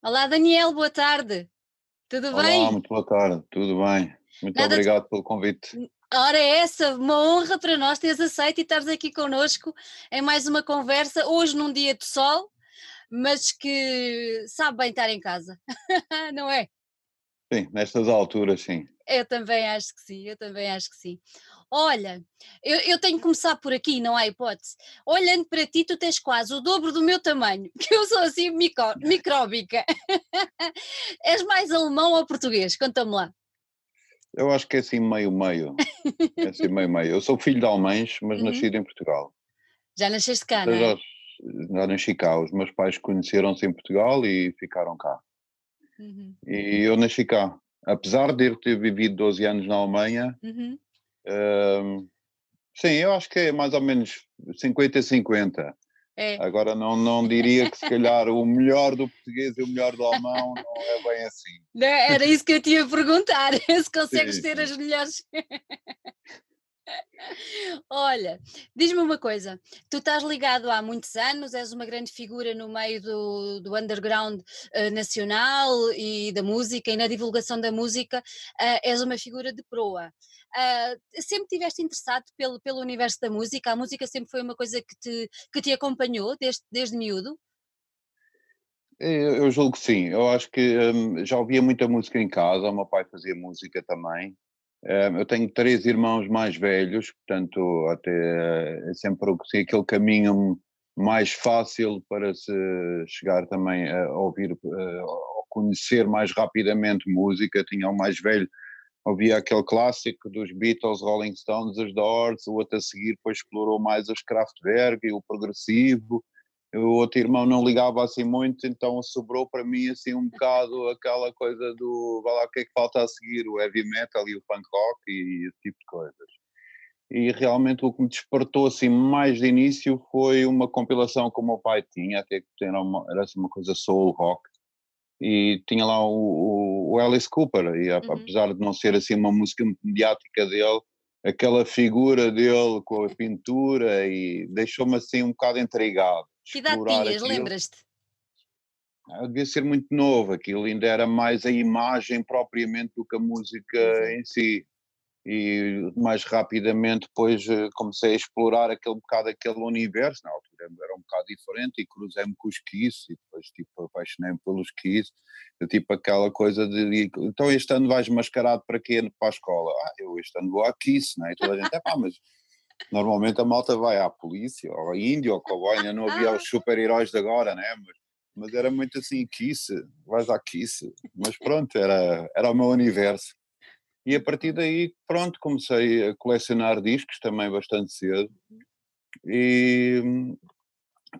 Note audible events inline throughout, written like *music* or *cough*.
Olá, Daniel, boa tarde. Tudo Olá, bem? muito boa tarde, tudo bem? Muito Nada de... obrigado pelo convite. Ora, é essa, uma honra para nós teres aceito e estares aqui connosco em mais uma conversa, hoje num dia de sol, mas que sabe bem estar em casa, *laughs* não é? Sim, nestas alturas, sim. Eu também acho que sim, eu também acho que sim. Olha, eu, eu, tenho que começar por aqui, não há hipótese. Olhando para ti, tu tens quase o dobro do meu tamanho, *laughs* que eu sou assim micro, micróbica. *laughs* És mais alemão ou português? Conta-me lá. Eu acho que é assim meio-meio. É assim meio-meio. Eu sou filho de alemães, mas uhum. nascido em Portugal. Já nasceste cá, não é? Já, nasci cá. Os meus pais conheceram-se em Portugal e ficaram cá. Uhum. E eu nasci cá. Apesar de eu ter vivido 12 anos na Alemanha, uhum. Uh, sim, eu acho que é mais ou menos 50-50. É. Agora não, não diria que se calhar o melhor do português e o melhor do alemão não é bem assim. Não, era isso que eu tinha a perguntar, *laughs* se consegues sim, ter sim. as melhores. *laughs* Olha, diz-me uma coisa, tu estás ligado há muitos anos, és uma grande figura no meio do, do underground uh, nacional e da música e na divulgação da música, uh, és uma figura de proa. Uh, sempre tiveste interessado pelo, pelo universo da música? A música sempre foi uma coisa que te, que te acompanhou desde, desde miúdo? Eu, julgo que sim. Eu acho que um, já ouvia muita música em casa, o meu pai fazia música também. Eu tenho três irmãos mais velhos, portanto, até é sempre assim, aquele caminho mais fácil para se chegar também a ouvir, a conhecer mais rapidamente música. Tinha o mais velho, ouvia aquele clássico dos Beatles, Rolling Stones, os Doors, o outro a seguir depois explorou mais os Kraftwerk e o progressivo o outro irmão não ligava assim muito, então sobrou para mim assim um bocado aquela coisa do, vá lá, o que é que falta a seguir, o heavy metal e o punk rock e esse tipo de coisas. E realmente o que me despertou assim mais de início foi uma compilação que o meu pai tinha, até que era, uma, era assim uma coisa soul rock, e tinha lá o, o Alice Cooper, e uhum. apesar de não ser assim uma música mediática dele, aquela figura dele com a pintura e deixou-me assim um bocado intrigado. Que idade tinhas, lembras-te? Eu devia ser muito novo, aquilo ainda era mais a imagem propriamente do que a música Exato. em si. E mais rapidamente depois eh, comecei a explorar aquele bocado aquele universo, na altura era um bocado diferente e cruzei-me com os Kiss e depois tipo apaixonei-me pelos Kiss, tipo aquela coisa de, então este ano vais mascarado para quê? Para a escola? Ah, eu este ano vou à Kiss, né? e toda a gente, é pá, mas Normalmente a malta vai à polícia, ou à Índia, ou cowboy, ainda não havia os super-heróis de agora, né? Mas, mas, era muito assim, Kiss, vais à Kiss. Mas pronto, era, era o meu universo. E a partir daí, pronto, comecei a colecionar discos também bastante cedo. E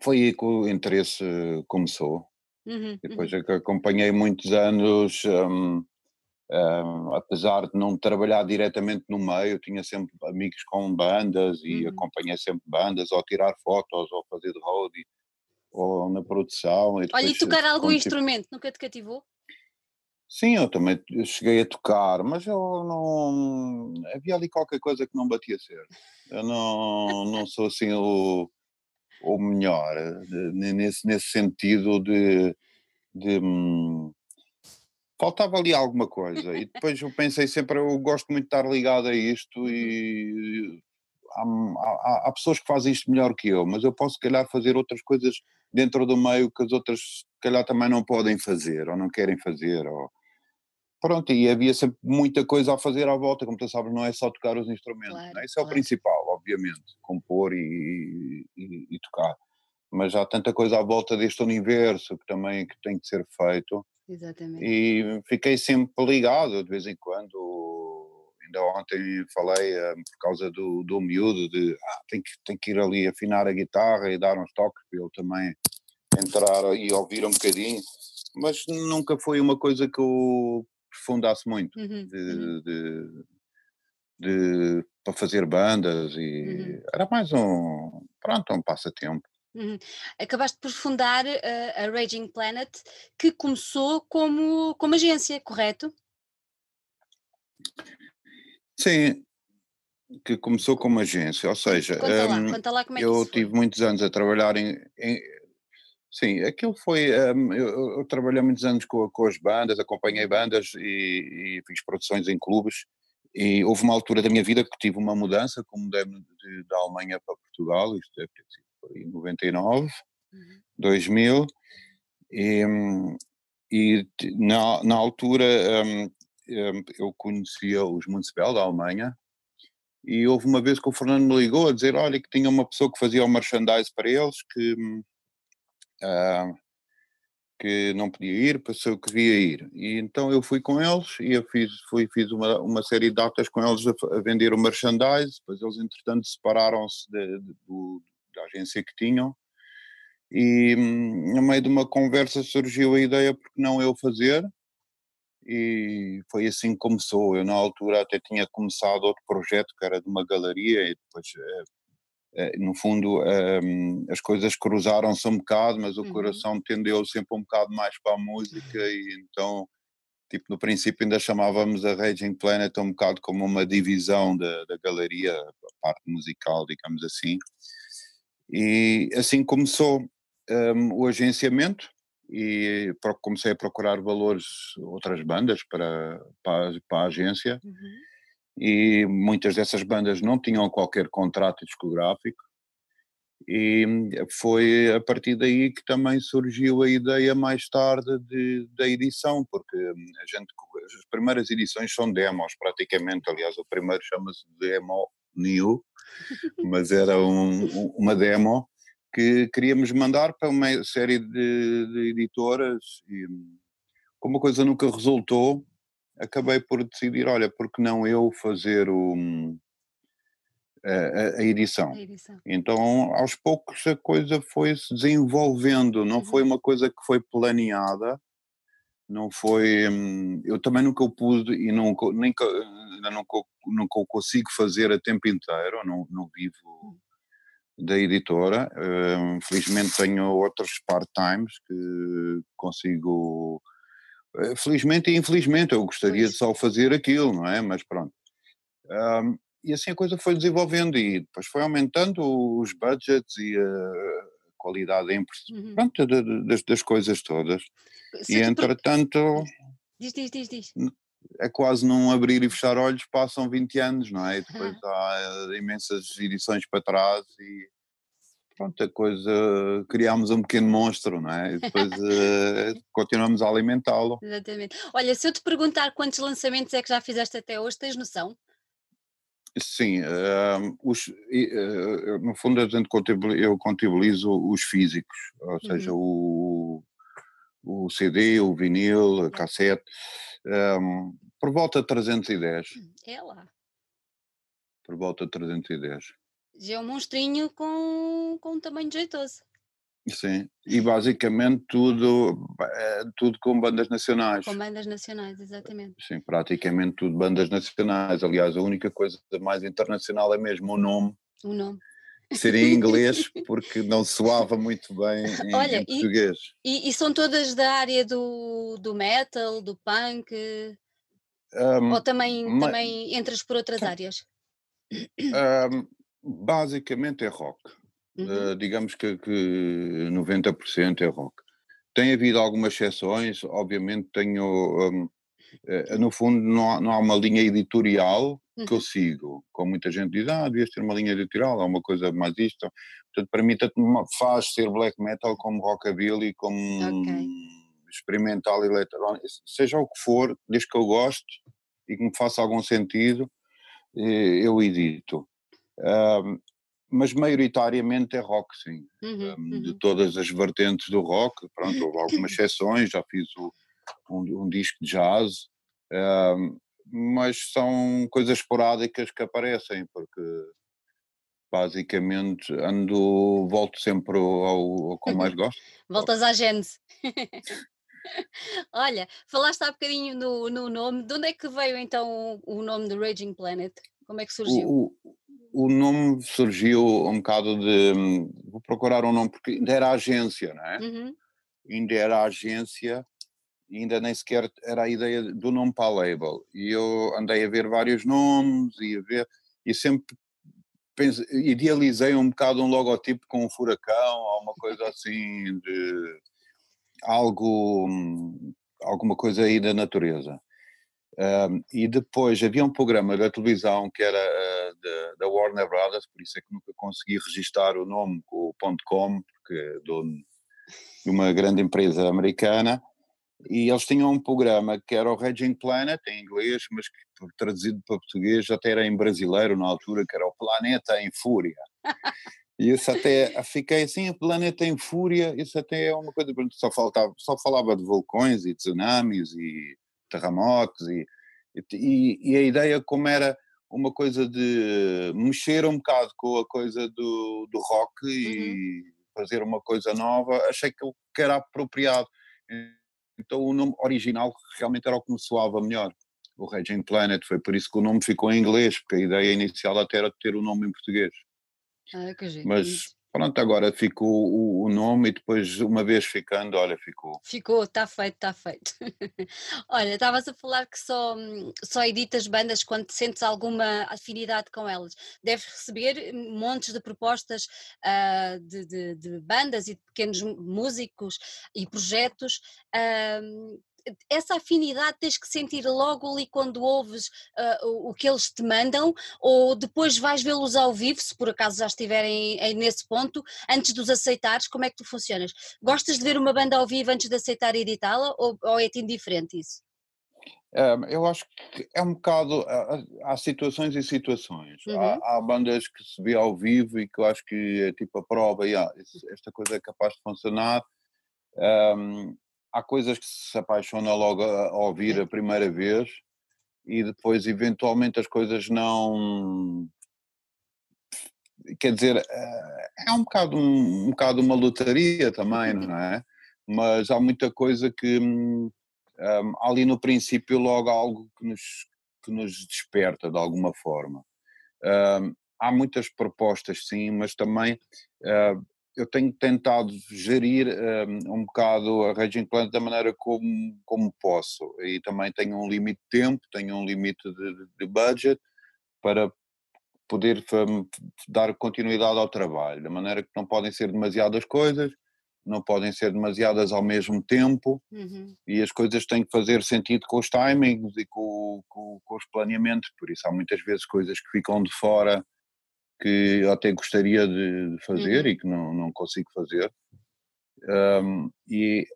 foi aí que o interesse começou. Uhum, Depois uhum. é que acompanhei muitos anos um, um, apesar de não trabalhar diretamente no meio, tinha sempre amigos com bandas e uhum. acompanhei sempre bandas, ou tirar fotos, ou fazer de roadie, ou na produção. E Olha, e tocar algum instrumento, nunca te cativou? Sim, eu também cheguei a tocar, mas eu não. Havia ali qualquer coisa que não batia certo. Eu não, não sou assim o, o melhor, nesse, nesse sentido de, de hum, faltava ali alguma coisa. E depois eu pensei sempre, eu gosto muito de estar ligado a isto e há, há, há, pessoas que fazem isto melhor que eu, mas eu posso, se calhar, fazer outras coisas dentro do meio que as outras, se calhar, também não podem fazer ou não querem fazer. Ou... Pronto, e havia sempre muita coisa a fazer à volta, como tu sabes, não é só tocar os instrumentos, claro, né? isso é claro. o principal, obviamente, compor e, e, e tocar. Mas há tanta coisa à volta deste universo que também que tem que ser feito Exatamente. E fiquei sempre ligado, de vez em quando. Ainda ontem falei um, por causa do, do miúdo, de ah, tem, que, tem que ir ali afinar a guitarra e dar uns toques para ele também entrar e ouvir um bocadinho. Mas nunca foi uma coisa que eu aprofundasse muito uhum, de, uhum. de, de, para fazer bandas e uhum. era mais um pronto um passatempo Uhum. Acabaste por fundar uh, a Raging Planet, que começou como, como agência, correto? Sim, que começou como agência, ou seja, conta lá, um, conta lá como é eu tive muitos anos a trabalhar em, em, Sim, aquilo foi. Um, eu, eu, trabalhei muitos anos com, com as bandas, acompanhei bandas e, e, fiz produções em clubes. E houve uma altura da minha vida que tive uma mudança, como mudei de, da Alemanha para Portugal, isto deve ter sido em 99, uhum. 2000, e, e na, na altura um, um, eu conhecia os Municipal da Alemanha, e houve uma vez que o Fernando me ligou a dizer, olha, que tinha uma pessoa que fazia o merchandise para eles, que uh, que não podia ir, passou que devia ir. E então eu fui com eles e eu fiz, fui, fiz uma, uma série de datas com eles a, a vender o merchandise, depois eles entretanto separaram-se da agência que tinham e hum, no meio de uma conversa surgiu a ideia porque não eu fazer e foi assim que começou. Eu na altura até tinha começado outro projeto que era de uma galeria e depois eh, no fundo um, ehm, as coisas cruzaram-se um bocado, mas o uhum. coração tendeu sempre um bocado mais para a música e então tipo no princípio ainda chamávamos a Raging Planet um bocado como uma divisão da, da galeria, a parte musical, digamos assim. E assim começou um, ehm, o agenciamento e comecei a procurar valores, outras bandas para, para, para a agência. Uhum e muitas dessas bandas não tinham qualquer contrato discográfico. E foi a partir daí que também surgiu a ideia mais tarde de, da edição, porque a gente, as primeiras edições são demos praticamente, aliás o primeiro chama-se Demo New, mas era um, uma demo que queríamos mandar para uma série de, de editoras e como a coisa nunca resultou, acabei por decidir, olha, porque não eu fazer o, a, a, edição. a, edição. Então, aos poucos a coisa foi se desenvolvendo, não uhum. foi uma coisa que foi planeada, não foi. Hum, eu também nunca o pude e nunca, nem, ainda nunca, nunca o consigo fazer a tempo inteiro, não, não vivo hum. da editora. Hum, felizmente tenho outros part-times que consigo felizmente e infelizmente, eu gostaria pois. de só fazer aquilo, não é? Mas pronto. Um, e assim a coisa foi desenvolvendo e depois foi aumentando os budgets e a qualidade uhum. pronto, das, das, coisas todas. Se e entretanto. Diz, diz, diz, diz. É quase num abrir e fechar olhos, passam 20 anos, não é? E depois há imensas edições para trás e pronto, a coisa, criámos um pequeno monstro, não é? E depois uh, *laughs* continuamos a alimentá-lo. Exatamente. Olha, se eu te perguntar quantos lançamentos é que já fizeste até hoje, tens noção? Sim, uh, os, uh, no fundo a gente eu contabilizo os físicos, ou uhum. seja, o, o CD, o vinil, a cassete, um, por volta de 310. Hum, é lá. Por volta de 310 já é um monstrinho com, com um tamanho jeitoso. Sim, e basicamente tudo, é, tudo com bandas nacionais. Com bandas nacionais, exatamente. Sim, praticamente tudo bandas nacionais. Aliás, a única coisa mais internacional é mesmo o nome. O nome. Seria em inglês, *laughs* porque não soava muito bem em, Olha, em português. E, e, e, são todas da área do, do metal, do punk? Um, ou também, mas, também entras por outras áreas? Um, Basicamente é rock. Uhum. Uh, digamos que, que 90% é rock. Tem havido algumas exceções, obviamente tenho. Um, uh, eh, no fundo, não há, não há, uma linha editorial uhum. que eu uhum. sigo. Como muita gente diz, ah, devias ter uma linha editorial, há uma coisa mais isto. Portanto, para mim, tanto faz ser black metal como rockabilly, como okay. experimental eletrónico, seja o que for, desde que eu goste e que me faça algum sentido, eh, eu edito mas maioritariamente é rock, sim. Uhum, um, uhum. De todas as vertentes do rock, pronto, houve algumas exceções, já fiz o, um, um, disco de jazz, um, mas são coisas esporádicas que aparecem, porque basicamente ando, volto sempre ao, ao que mais *laughs* gosto. Voltas à gente. *laughs* Olha, falaste há bocadinho no, no nome, de onde é que veio então o, nome de Raging Planet? Como é que surgiu? O, o nome surgiu um bocado de. Vou procurar um nome, porque ainda era agência, não é? Uhum. Ainda era agência, ainda nem sequer era a ideia do nome para a label. E eu andei a ver vários nomes e a ver, e sempre pense, idealizei um bocado um logotipo com um furacão ou uma coisa *laughs* assim de algo, alguma coisa aí da natureza. Um, e depois havia um programa da televisão que era uh, da Warner Brothers, por isso é que nunca consegui registar o nome com o .com, porque é dono de uma grande empresa americana, e eles tinham um programa que era o Raging Planet, em inglês, mas que traduzido para português até era em brasileiro na altura, que era o Planeta em Fúria. E isso até, fiquei assim, o planeta em fúria, isso até é uma coisa, só, faltava, só falava de vulcões e tsunamis e terremotos e, e, e, a ideia como era uma coisa de mexer um bocado com a coisa do, do rock e uhum. fazer uma coisa nova, achei que, que era apropriado. Então o nome original realmente era o que me soava melhor. O Raging Planet, foi por isso que o nome ficou em inglês, porque a ideia inicial até era ter o nome em português. Ah, que jeito. Mas pronto, agora ficou o, o, nome e depois, uma vez ficando, olha, ficou. Ficou, está feito, está feito. *laughs* olha, estavas a falar que só, só editas bandas quando sentes alguma afinidade com elas. Deves receber montes de propostas uh, de, de, de, bandas e de pequenos músicos e projetos. Uh, essa afinidade tens que sentir logo ali quando ouves uh, o que eles te mandam ou depois vais vê-los ao vivo, se por acaso já estiverem nesse ponto, antes de os aceitares, como é que tu funcionas? Gostas de ver uma banda ao vivo antes de aceitar editá-la ou, ou é-te indiferente isso? É, eu acho que é um bocado. Há, situações e situações. Uhum. Há, há, bandas que se vê ao vivo e que eu acho que é tipo a prova, yeah, esta coisa é capaz de funcionar. Um, há coisas que se apaixona logo a, ouvir a primeira vez e depois eventualmente as coisas não quer dizer eh, é um bocado um, um bocado uma lotaria também não é? Mas há muita coisa que um, ali no princípio logo algo que nos que nos desperta de alguma forma. Um, há muitas propostas sim mas também uh, eu tenho tentado gerir um, um bocado a Raging Plant da maneira como, como posso e também tenho um limite de tempo, tenho um limite de, de budget para poder um, dar continuidade ao trabalho, da maneira que não podem ser demasiadas coisas, não podem ser demasiadas ao mesmo tempo uhum. e as coisas têm que fazer sentido com os timings e com, com, com os planeamentos, por isso há muitas vezes coisas que ficam de fora que eu até gostaria de fazer uhum. e que não, não consigo fazer. Um, e,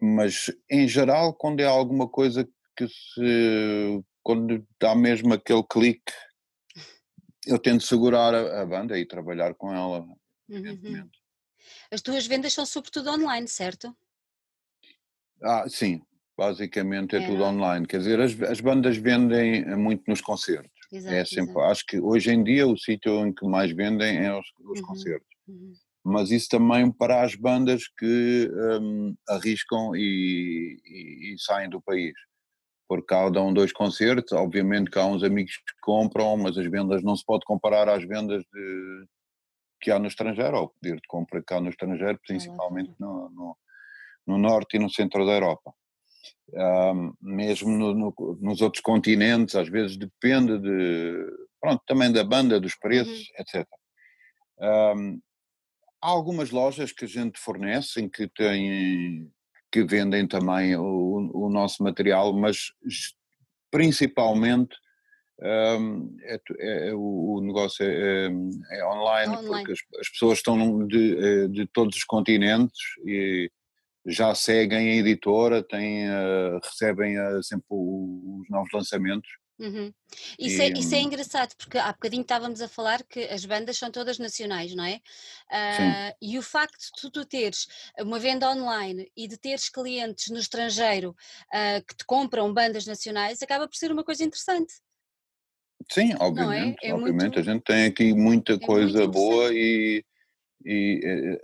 mas em geral, quando é alguma coisa que se. quando dá mesmo aquele clique, eu tento segurar a, a banda e trabalhar com ela. Uhum. As tuas vendas são sobretudo online, certo? Ah, sim, basicamente é, é tudo online. Quer dizer, as, as bandas vendem muito nos concertos. Exato, é sempre, exato. acho que hoje em dia o sítio em que mais vendem é os, os uhum, concertos. Uhum. Mas isso também para as bandas que um, arriscam e, e, e, saem do país. Porque há dão dois concertos, obviamente que há uns amigos que compram, mas as vendas não se pode comparar às vendas de, que há no estrangeiro, ou poder de compra há no estrangeiro, principalmente no, no, no norte e no centro da Europa um, mesmo no, no, nos outros continentes, às vezes depende de, pronto, também da banda, dos preços, uhum. etc. Um, há algumas lojas que a gente fornece em que têm, que vendem também o, o nosso material, mas principalmente um, é, é, o, o, negócio é, é, é online, online, porque as, as, pessoas estão de, eh, de todos os continentes e já seguem a editora, têm, uh, recebem uh, sempre os novos lançamentos. Uhum. Isso, e, é, isso é engraçado, porque há bocadinho estávamos a falar que as bandas são todas nacionais, não é? Uh, e o facto de tu teres uma venda online e de teres clientes no estrangeiro uh, que te compram bandas nacionais acaba por ser uma coisa interessante. Sim, obviamente. É? É obviamente. Muito, a gente tem aqui muita é coisa boa e, e eh,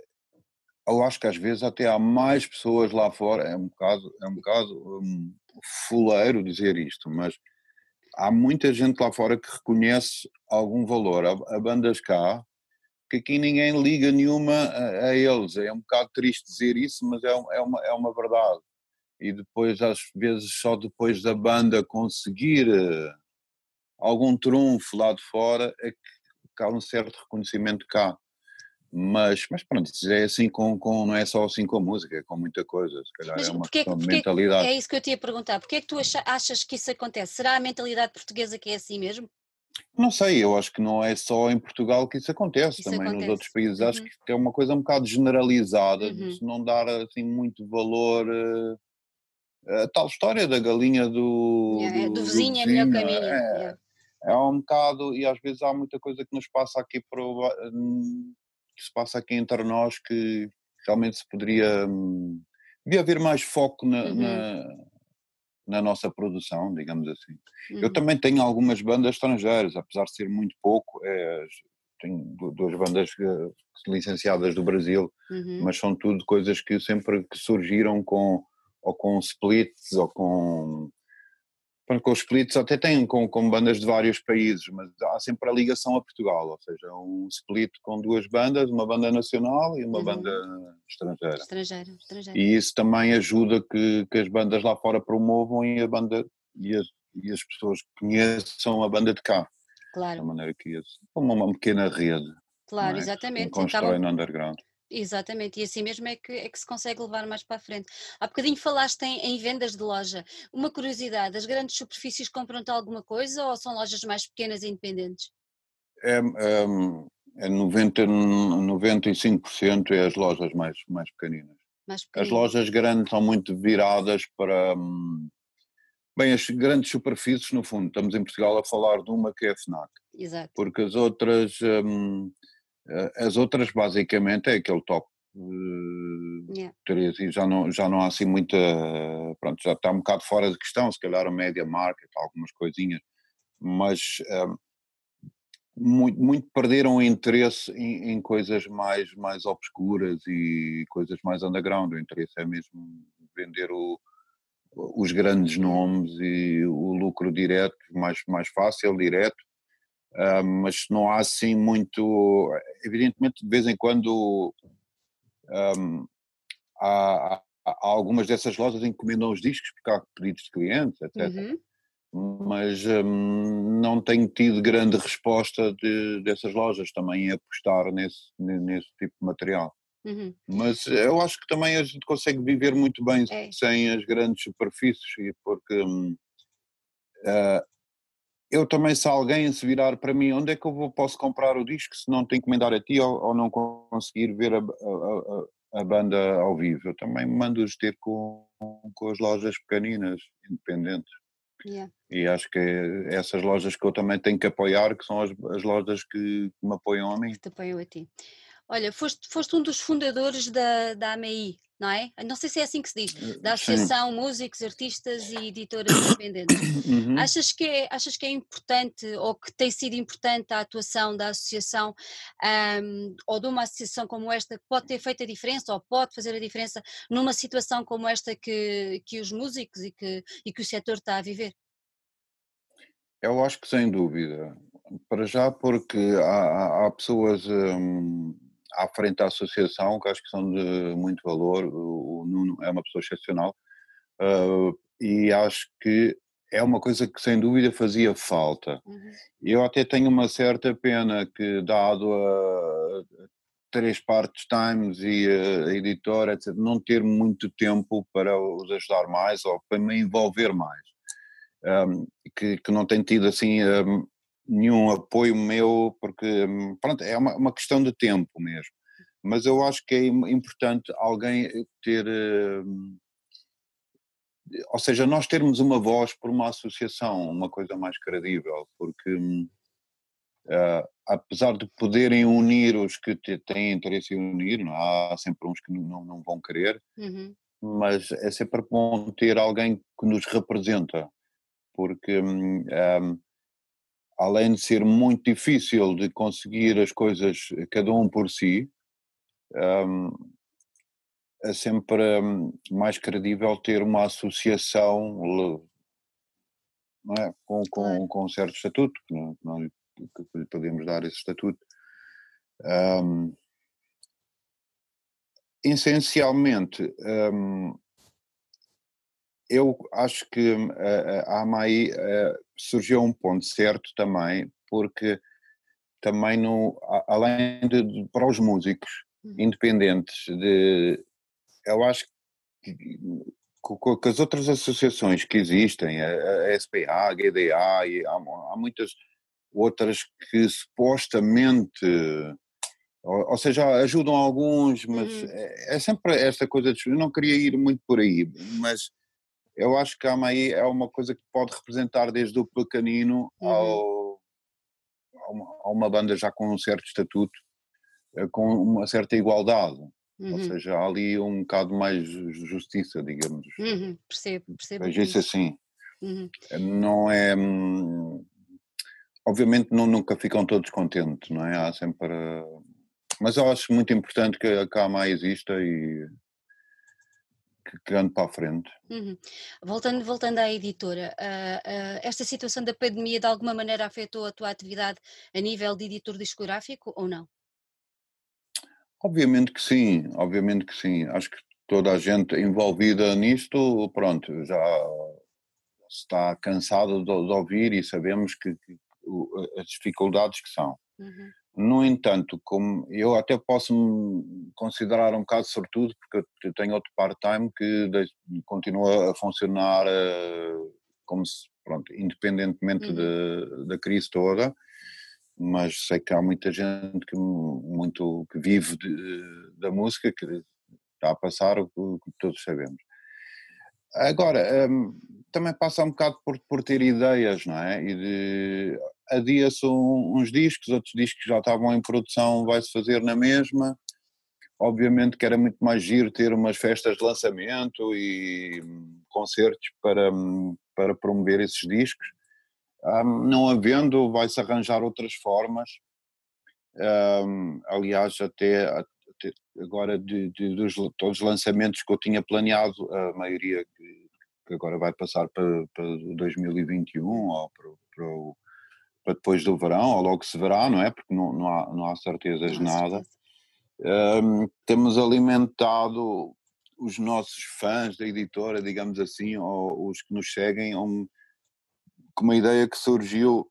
eu acho que às vezes até há mais pessoas lá fora, é um bocado, é um bocado um, fuleiro dizer isto, mas há muita gente lá fora que reconhece algum valor a, a bandas cá, que aqui ninguém liga nenhuma a, a, eles. É um bocado triste dizer isso, mas é, é, uma, é uma verdade. E depois, às vezes, só depois da banda conseguir uh, algum trunfo lá de fora, é que há um certo reconhecimento cá. Mas, mas pronto, é assim com, com, não é só assim com a música, é com muita coisa, se calhar Mas é uma porque, questão de porque- mentalidade. é isso que eu te ia perguntar. Porquê é que tu acha- achas que isso acontece? Será a mentalidade portuguesa que é assim mesmo? Não sei, eu acho que não é só em Portugal que isso acontece, Isso também nos acontece. outros países acho Uhum. que é uma coisa um bocado generalizada, Uhum. de se não dar assim muito valor eh, a tal história da galinha do, Yeah, é, do vizinho é melhor vizinho, caminho. é, yeah. é um bocado, e às vezes há muita coisa que nos passa aqui para o- que se passa aqui entre nós que realmente se poderia hum, devia haver mais foco na, Uhum. na, na nossa produção, digamos assim. Eu Uhum. também tenho algumas bandas estrangeiras, apesar de ser muito pouco, é, tenho du- duas bandas eh, licenciadas do Brasil, Uhum. mas são tudo coisas que sempre que surgiram com ou com splits ou com com os splits até têm com, com bandas de vários países, mas há sempre a ligação a Portugal, ou seja, um split com duas bandas, uma banda nacional e uma Uhum. banda estrangeira. Estrangeiro, estrangeiro. E isso também ajuda que, que as bandas lá fora promovam e a banda e as, e as pessoas conheçam a banda de cá, Claro, maneira que isso, como uma pequena rede, claro, é? exatamente. constrói Acabam- no underground. Exatamente, e assim mesmo é que, é que se consegue levar mais para a frente. Há bocadinho falaste em, em vendas de loja. Uma curiosidade, as grandes superfícies compram-te alguma coisa ou são lojas mais pequenas e independentes? É, é, é 90, 95% é as lojas mais, mais pequeninas. Mais As pequeninas? lojas grandes são muito viradas para. hum, Bem, as grandes superfícies, no fundo, estamos em Portugal a falar de uma que é a FNAC, Exato. porque as outras, hum, as outras basicamente é aquele top eh, Yeah. três e já não, já não há assim muita, pronto, já está um bocado fora de questão, se calhar a média market, algumas coisinhas, mas hum, muito, muito perderam o interesse em, em coisas mais, mais obscuras e coisas mais underground, o interesse é mesmo vender o, os grandes nomes e o lucro direto, mais, mais fácil, direto, ah, mas não há assim muito, evidentemente de vez em quando ahm, há, há- há algumas dessas lojas encomendam os discos porque há pedidos de clientes, etc. Uhum. Mas hum, não tenho tido grande resposta de- dessas lojas também em apostar nesse, nesse tipo de material. Uhum. Mas eu acho que também a gente consegue viver muito bem É. sem as grandes superfícies, porque hum, ah, eu também, se alguém se virar para mim, onde é que eu vou, posso comprar o disco se não tenho que encomendar a ti ou, ou não conseguir ver a, a- a- banda ao vivo? Eu também mando-os ter com, com as lojas pequeninas, independentes. Yeah. E acho que essas lojas que eu também tenho que apoiar, que são as, as lojas que me apoiam a mim. que te apoiam a ti. Olha, foste, foste um dos fundadores da, da AMI, não é? Não sei se é assim que se diz, da Sim. Associação Músicos, Artistas e Editoras Independentes. Uhum. Achas que, é, achas que é importante ou que tem sido importante a atuação da associação ahm, ou de uma associação como esta que pode ter feito a diferença ou pode fazer a diferença numa situação como esta que, que os músicos e que, e que o setor está a viver? Eu acho que sem dúvida. Para já porque há, há- há pessoas hum, à frente da associação que acho que são de muito valor. O, Nuno é uma pessoa excepcional ah, e acho que é uma coisa que sem dúvida fazia falta. Uhum. Eu até tenho uma certa pena que, dado a três partes times e a editora, etc., não ter muito tempo para os ajudar mais ou para me envolver mais. Um, que, que não tem tido assim um, nenhum apoio meu, porque um, pronto, é uma, uma questão de tempo mesmo. Mas eu acho que é im- importante alguém ter. um, ou seja, nós termos uma voz por uma associação, uma coisa mais credível, porque hum, ah, apesar de poderem unir os que têm interesse em unir, não é? há sempre uns que não, não vão querer, Uhum. mas é sempre bom ter alguém que nos representa, porque hum, hum, além de ser muito difícil de conseguir as coisas cada um por si, hum, é sempre hum, mais credível ter uma associação é? com, com, com um certo estatuto, que não, que lhe podemos dar esse estatuto. Hum, essencialmente, hum, eu acho que hum, a, a AMAI eh, surgiu um ponto certo também, porque também no, além de, de para os músicos uhum. independentes, de, eu acho que com, as outras associações que existem, a, a SPA, a GDA, e há, há muitas outras que supostamente ou, ou, seja, ajudam alguns, mas uhum. é, é, sempre esta coisa de. Eu não queria ir muito por aí, mas eu acho que a AMAI é uma coisa que pode representar desde o pequenino uhum. ao, a, uma, a uma banda já com um certo estatuto, eh, com uma certa igualdade. Uhum. Ou seja, há ali um bocado mais justiça, digamos. Uhum. Percebo, percebo. Vejo isso assim. Uhum. Não é. Hum, obviamente não, nunca ficam todos contentes, não é? Há sempre. Mas eu acho muito importante que a KMA exista e que ande para a frente. Uhum. Voltando, voltando à editora, uh, uh, esta situação da pandemia de alguma maneira afetou a tua atividade a nível de editor discográfico ou não? Obviamente que sim, obviamente que sim. Acho que toda a gente envolvida nisto, pronto, já está cansado de, de ouvir e sabemos que, que, as dificuldades que são. Uhum. No entanto, como eu até posso me considerar um caso sortudo, porque eu tenho outro part-time que continua a funcionar uh, como se, pronto, independentemente uhum. da crise toda, mas sei que há muita gente que, muito, que vive de, da música, que está a passar o que todos sabemos. Agora, um, também passa um bocado por, por ter ideias, não é? E de, adia-se uns discos, outros discos já estavam em produção, vai-se fazer na mesma. Obviamente que era muito mais giro ter umas festas de lançamento e concertos para, para promover esses discos. Um, não havendo, vai-se arranjar outras formas. Um, aliás, até, até agora de, de, dos todos os lançamentos que eu tinha planeado, a maioria que, que agora vai passar para, para 2021 ou para, para o para depois do verão, ou logo se verá, não é? Porque não, não, há, não há certezas de nada. Um, temos alimentado os nossos fãs da editora, digamos assim, ou os que nos seguem, um, com uma ideia que surgiu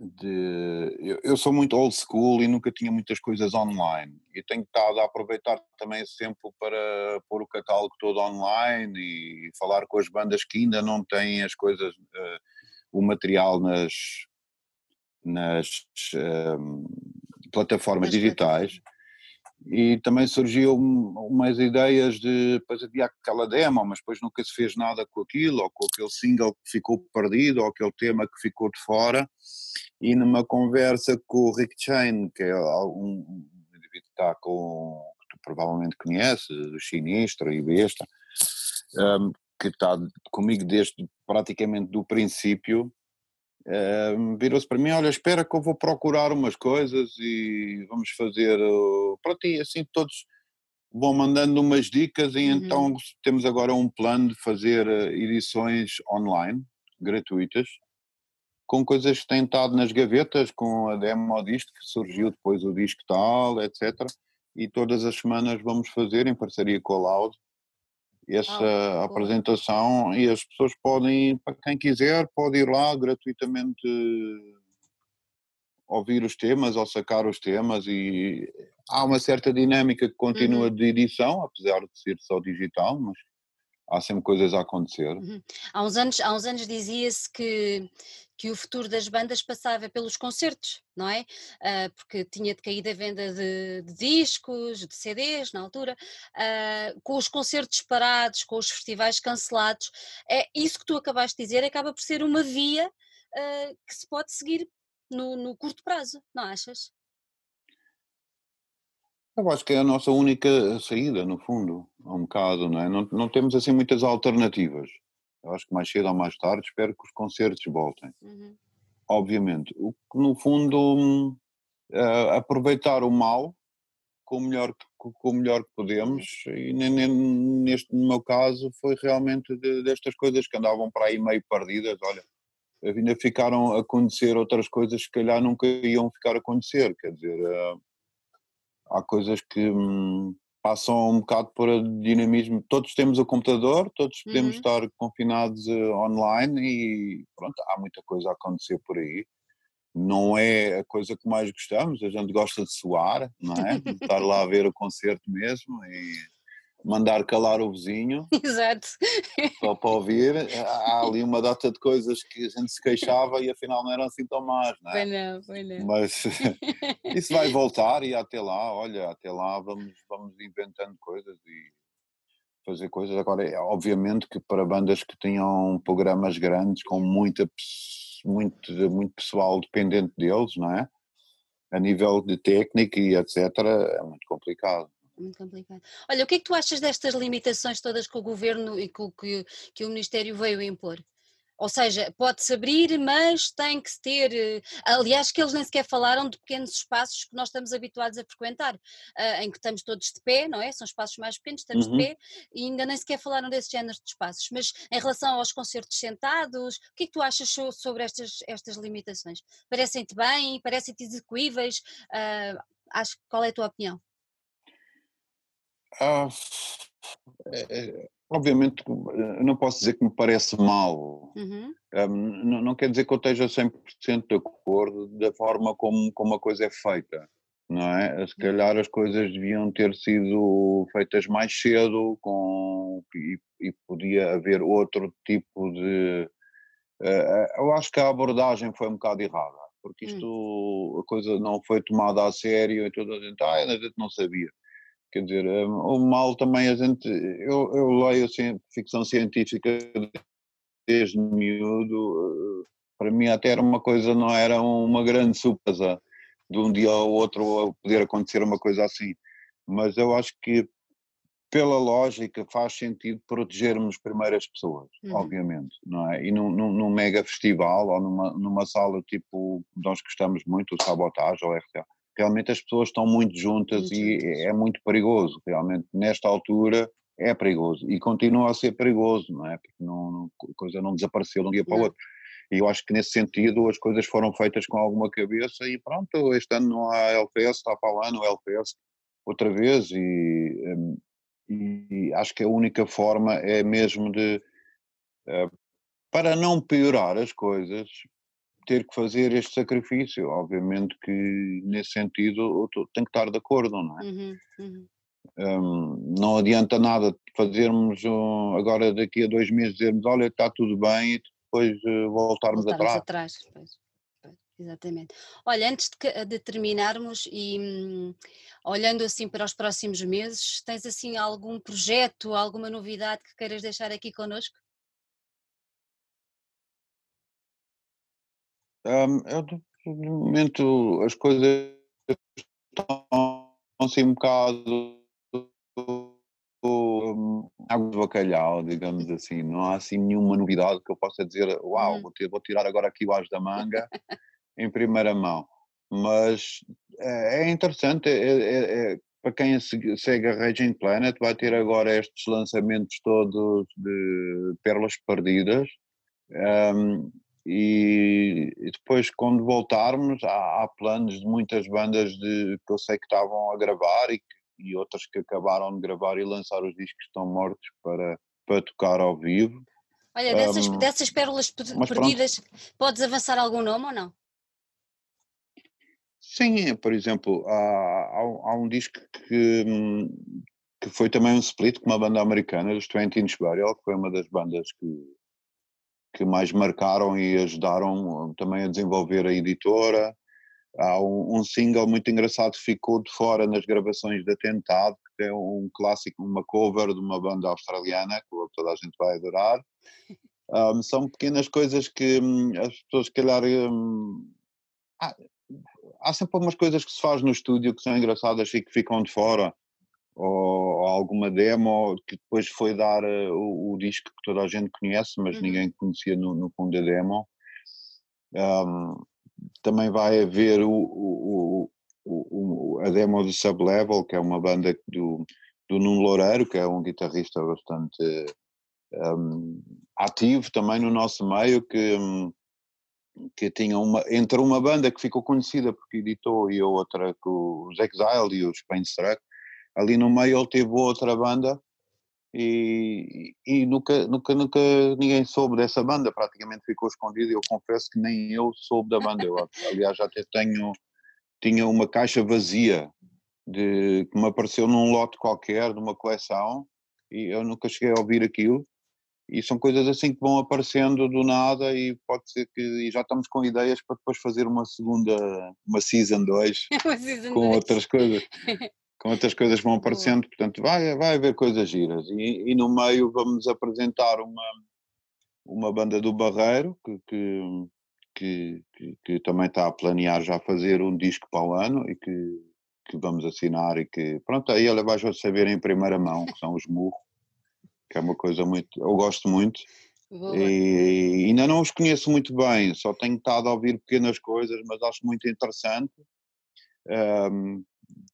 de. Eu, eu, sou muito old school e nunca tinha muitas coisas online. E tenho estado a aproveitar também esse tempo para pôr o catálogo todo online e falar com as bandas que ainda não têm as coisas. Uh, o material nas, nas um, plataformas digitais e também surgiu umas ideias de depois havia aquela demo, mas depois nunca se fez nada com aquilo, ou com aquele single que ficou perdido, ou aquele tema que ficou de fora. E numa conversa com o Rick Chain, que é um indivíduo que está com que tu provavelmente conheces, o Sinistro e Besta, um, que está comigo desde praticamente do princípio, uh, virou-se para mim, olha, espera que eu vou procurar umas coisas e vamos fazer, uh, para ti, assim todos vão mandando umas dicas e uhum. então temos agora um plano de fazer eh, edições online, gratuitas, com coisas que têm estado nas gavetas, com a demo disto, que surgiu depois o disco tal, etc. E todas as semanas vamos fazer, em parceria com a Loud, essa ah, apresentação e as pessoas podem, para quem quiser, pode ir lá gratuitamente ouvir os temas ou sacar os temas e há uma certa dinâmica que continua uhum. de edição, apesar de ser só digital, mas há sempre coisas a acontecer. Uhum. Há uns anos, anos dizia-se que, que o futuro das bandas passava pelos concertos, não é? Uh, porque tinha de cair a venda de, de, discos, de CDs na altura, uh, com os concertos parados, com os festivais cancelados. É isso que tu acabaste de dizer, acaba por ser uma via uh, que se pode seguir no, no curto prazo, não achas? Eu acho que é a nossa única saída, no fundo, um bocado, não é? Não, não temos assim muitas alternativas. Eu acho que mais cedo ou mais tarde espero que os concertos voltem. Uhum. Obviamente. O que, no fundo, uh, aproveitar o mal com o melhor, com, com o melhor que podemos, e neste, no meu caso, foi realmente de, destas coisas que andavam para aí meio perdidas. Olha, ainda ficaram a acontecer outras coisas que, se calhar, nunca iam ficar a acontecer. Quer dizer. Uh, há coisas que hum, passam um bocado por dinamismo. Todos temos o computador, todos podemos uhum. estar confinados uh, online e pronto, há muita coisa a acontecer por aí. não é a coisa que mais gostamos, a gente gosta de suar, não é? De estar lá a ver o concerto mesmo e mandar calar o vizinho. *laughs* Exato. Só para ouvir. Há ali uma data de coisas que a gente se queixava e afinal não eram assim tão más, não é? Foi não, foi não. Mas *laughs* isso vai voltar e até lá, olha, até lá vamos, vamos inventando coisas e fazer coisas. Agora, é, obviamente que para bandas que tinham programas grandes com muita, muito, muito pessoal dependente deles, não é? A nível de técnica e etc., é muito complicado muito complicado. Olha, o que é que tu achas destas limitações todas que o governo e que, que o Ministério veio impor? Ou seja, pode-se abrir, mas tem que ter. Eh, aliás, que eles nem sequer falaram de pequenos espaços que nós estamos habituados a frequentar, uh, em que estamos todos de pé, não é? São espaços mais pequenos, estamos uhum. de pé, e ainda nem sequer falaram desses géneros de espaços. Mas em relação aos concertos sentados, o que é que tu achas sobre estas, estas limitações? Parecem-te bem? Parecem-te execuíveis? Uh, acho, qual é a tua opinião? Ah, é, é, obviamente, não posso dizer que me parece mal. Uhum. Um, não, não, quer dizer que eu esteja 100% de acordo da forma como, como a coisa é feita. Não é? Se uhum. calhar as coisas deviam ter sido feitas mais cedo com, e, e podia haver outro tipo de. Uh, eu acho que a abordagem foi um bocado errada, porque hum. isto, hum. a coisa não foi tomada a sério e toda a gente, ah, a gente não sabia. Quer dizer, hum, o mal também a gente. Eu, eu leio assim, ficção científica desde miúdo, eh, para mim até era uma coisa, não era uma grande surpresa de um dia ao outro poder acontecer uma coisa assim. Mas eu acho que, pela lógica, faz sentido protegermos primeiro as pessoas, uhum. obviamente, não é? E num, num, num, mega festival ou numa, numa sala tipo, nós gostamos muito, o Sabotagem ou RTA, realmente as pessoas estão muito juntas muito e juntas. é muito perigoso, realmente nesta altura é perigoso e continua a ser perigoso, não é? Porque não, a coisa não desapareceu de um dia para o outro. E eu acho que nesse sentido as coisas foram feitas com alguma cabeça e pronto, este ano não há LPS, está para lá no LPS outra vez e, hum, e, acho que a única forma é mesmo de, eh, para não piorar as coisas, ter que fazer este sacrifício. Obviamente que nesse sentido tem que estar de acordo, não é? Uhum, uhum. Um, não adianta nada fazermos um, agora daqui a dois meses dizermos olha está tudo bem e depois uh, voltarmos, voltarmos atrás. atrás pois, pois, exatamente. Olha, antes de, de terminarmos e hum, olhando assim para os próximos meses, tens assim algum projeto, alguma novidade que queiras deixar aqui connosco? Um, eu, de momento, as coisas estão assim um bocado um, água de bacalhau, digamos assim. Não há assim nenhuma novidade que eu possa dizer, uau, uhum. vou, vou tirar agora aqui o as da manga em primeira mão. Mas é, é interessante, é, é, é, para quem segue a Raging Planet, vai ter agora estes lançamentos todos de pérolas perdidas. Um, e, e, depois quando voltarmos há, há, planos de muitas bandas de, que eu sei que estavam a gravar e, e outras que acabaram de gravar e lançar os discos estão mortos para, para tocar ao vivo. Olha, dessas, um, dessas pérolas perdidas, pronto. podes avançar algum nome ou não? Sim, por exemplo, há, há, há um disco que, que foi também um split com uma banda americana, os Twenty Inch Burial, que foi uma das bandas que que mais marcaram e ajudaram uh, também a desenvolver a editora. Há um, um, single muito engraçado que ficou de fora nas gravações de Atentado, que é um clássico, uma cover de uma banda australiana, que toda a gente vai adorar. *laughs* Um, são pequenas coisas que hum, as pessoas, se calhar. Hum, há, há sempre algumas coisas que se faz no estúdio que são engraçadas e que ficam de fora ou, alguma demo que depois foi dar uh, o, o, disco que toda a gente conhece, mas uhum. ninguém conhecia no, no fundo a demo. Um, também vai haver o, o, o, a demo do Sublevel, que é uma banda do, do Nuno Loureiro, que é um guitarrista bastante um, ativo também no nosso meio, que, um, que tinha uma, entre uma banda que ficou conhecida porque editou e a outra com os Exile e os Painstruck, ali no meio ele teve outra banda e, e nunca, nunca, nunca ninguém soube dessa banda, praticamente ficou escondido e eu confesso que nem eu soube da banda, eu, *laughs* aliás até tenho, tinha uma caixa vazia de, que me apareceu num lote qualquer de uma coleção e eu nunca cheguei a ouvir aquilo e são coisas assim que vão aparecendo do nada e pode ser que já estamos com ideias para depois fazer uma segunda, uma season 2 *laughs* com dois. outras coisas. *laughs* com outras coisas que vão aparecendo, portanto vai, vai haver coisas giras. E, e, no meio vamos apresentar uma, uma banda do Barreiro que, que, que, que, que também está a planear já fazer um disco para o ano e que, que vamos assinar e que pronto, aí ela vai já saber em primeira mão, que são os murros, que é uma coisa muito, eu gosto muito. E, ainda não os conheço muito bem, só tenho estado a ouvir pequenas coisas, mas acho muito interessante. Um,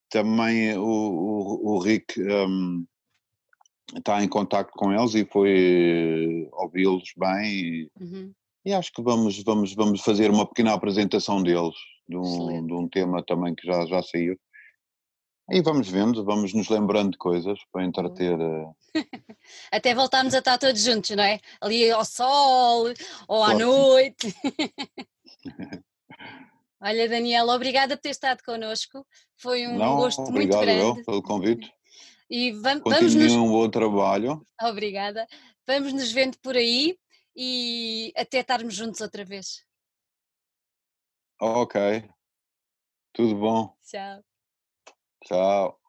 também o, o, o Rick um, está em contato com eles e foi ouvi-los bem e, uhum. e, acho que vamos, vamos, vamos fazer uma pequena apresentação deles, de um, de um tema também que já, já saiu. E vamos vendo, vamos nos lembrando de coisas para entreter. Uh... *laughs* Até voltarmos a estar todos juntos, não é? Ali ao sol ou à noite. *laughs* Olha, Daniela, obrigada por ter estado connosco. Foi um Não, gosto muito grande. Obrigado pelo convite. *laughs* E vamos, vamos nos... um bom trabalho. Obrigada. Vamos nos vendo por aí e até estarmos juntos outra vez. Ok. Tudo bom. Tchau. Tchau.